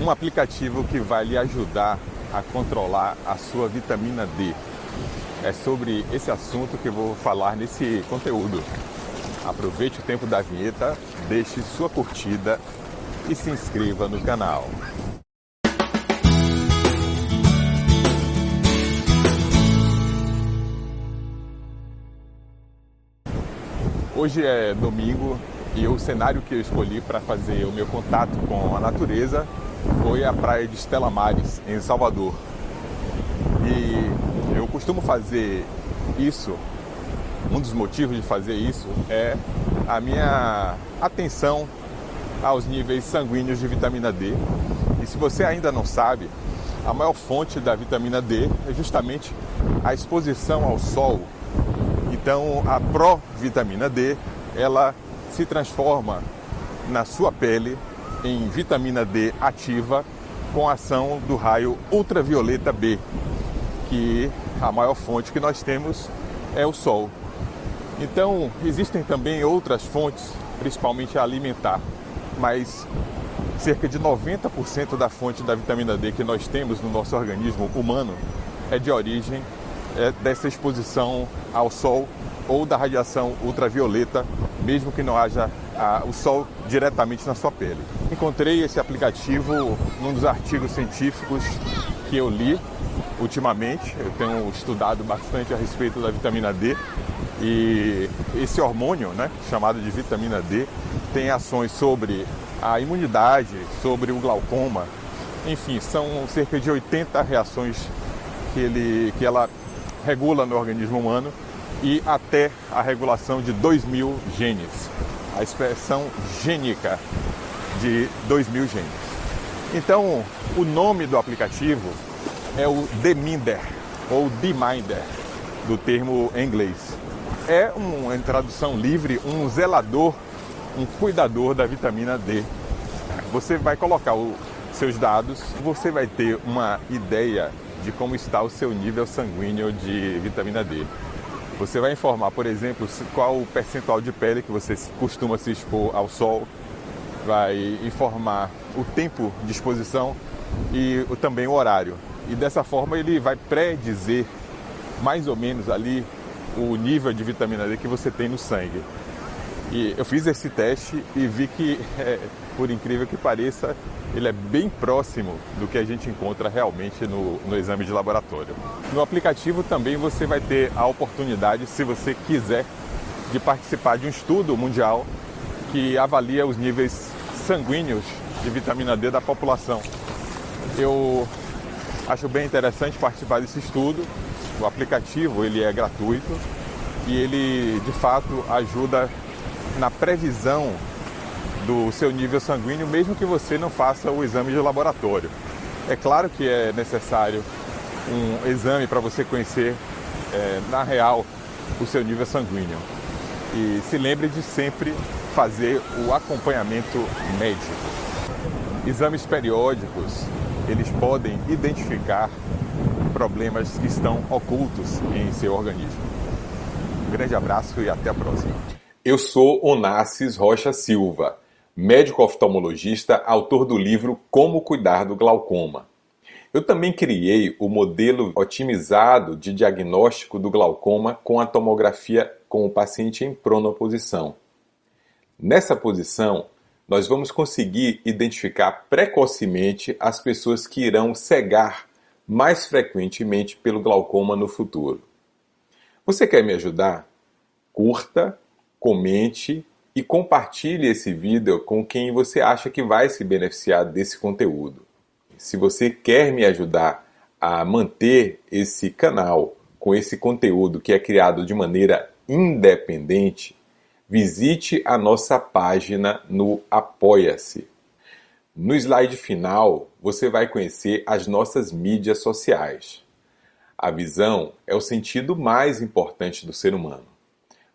um aplicativo que vai lhe ajudar a controlar a sua vitamina D. É sobre esse assunto que eu vou falar nesse conteúdo. Aproveite o tempo da vinheta, deixe sua curtida e se inscreva no canal. Hoje é domingo e o cenário que eu escolhi para fazer o meu contato com a natureza foi a praia de Estela Mares, em Salvador. E eu costumo fazer isso, um dos motivos de fazer isso é a minha atenção aos níveis sanguíneos de vitamina D. E se você ainda não sabe, a maior fonte da vitamina D é justamente a exposição ao sol. Então, a provitamina D, ela se transforma na sua pele em vitamina D ativa com a ação do raio ultravioleta B, que a maior fonte que nós temos é o sol. Então, existem também outras fontes, principalmente alimentar, mas cerca de 90% da fonte da vitamina D que nós temos no nosso organismo humano é de origem é, dessa exposição ao sol ou da radiação ultravioleta, mesmo que não haja a, o sol diretamente na sua pele. Encontrei esse aplicativo num dos artigos científicos que eu li ultimamente. Eu tenho estudado bastante a respeito da vitamina D e esse hormônio, né, chamado de vitamina D, tem ações sobre a imunidade, sobre o glaucoma. Enfim, são cerca de 80 reações que, ele, que ela regula no organismo humano e até a regulação de 2 mil genes, a expressão gênica de 2 mil genes. Então, o nome do aplicativo é o Deminder ou Deminder, do termo em inglês. É uma tradução livre, um zelador, um cuidador da vitamina D. Você vai colocar os seus dados, você vai ter uma ideia de como está o seu nível sanguíneo de vitamina D. Você vai informar, por exemplo, qual o percentual de pele que você costuma se expor ao sol, vai informar o tempo de exposição e também o horário. E dessa forma ele vai predizer mais ou menos ali o nível de vitamina D que você tem no sangue. E eu fiz esse teste e vi que, é, por incrível que pareça, ele é bem próximo do que a gente encontra realmente no, no exame de laboratório. No aplicativo também você vai ter a oportunidade, se você quiser, de participar de um estudo mundial que avalia os níveis sanguíneos de vitamina D da população. Eu acho bem interessante participar desse estudo. O aplicativo ele é gratuito e ele de fato ajuda na previsão do seu nível sanguíneo, mesmo que você não faça o exame de laboratório. É claro que é necessário um exame para você conhecer é, na real o seu nível sanguíneo. E se lembre de sempre fazer o acompanhamento médico. Exames periódicos, eles podem identificar problemas que estão ocultos em seu organismo. Um grande abraço e até a próxima. Eu sou Onassis Rocha Silva, médico oftalmologista, autor do livro Como Cuidar do Glaucoma. Eu também criei o modelo otimizado de diagnóstico do glaucoma com a tomografia com o paciente em pronoposição. Nessa posição, nós vamos conseguir identificar precocemente as pessoas que irão cegar mais frequentemente pelo glaucoma no futuro. Você quer me ajudar? Curta comente e compartilhe esse vídeo com quem você acha que vai se beneficiar desse conteúdo. Se você quer me ajudar a manter esse canal com esse conteúdo que é criado de maneira independente, visite a nossa página no Apoia-se. No slide final, você vai conhecer as nossas mídias sociais. A visão é o sentido mais importante do ser humano.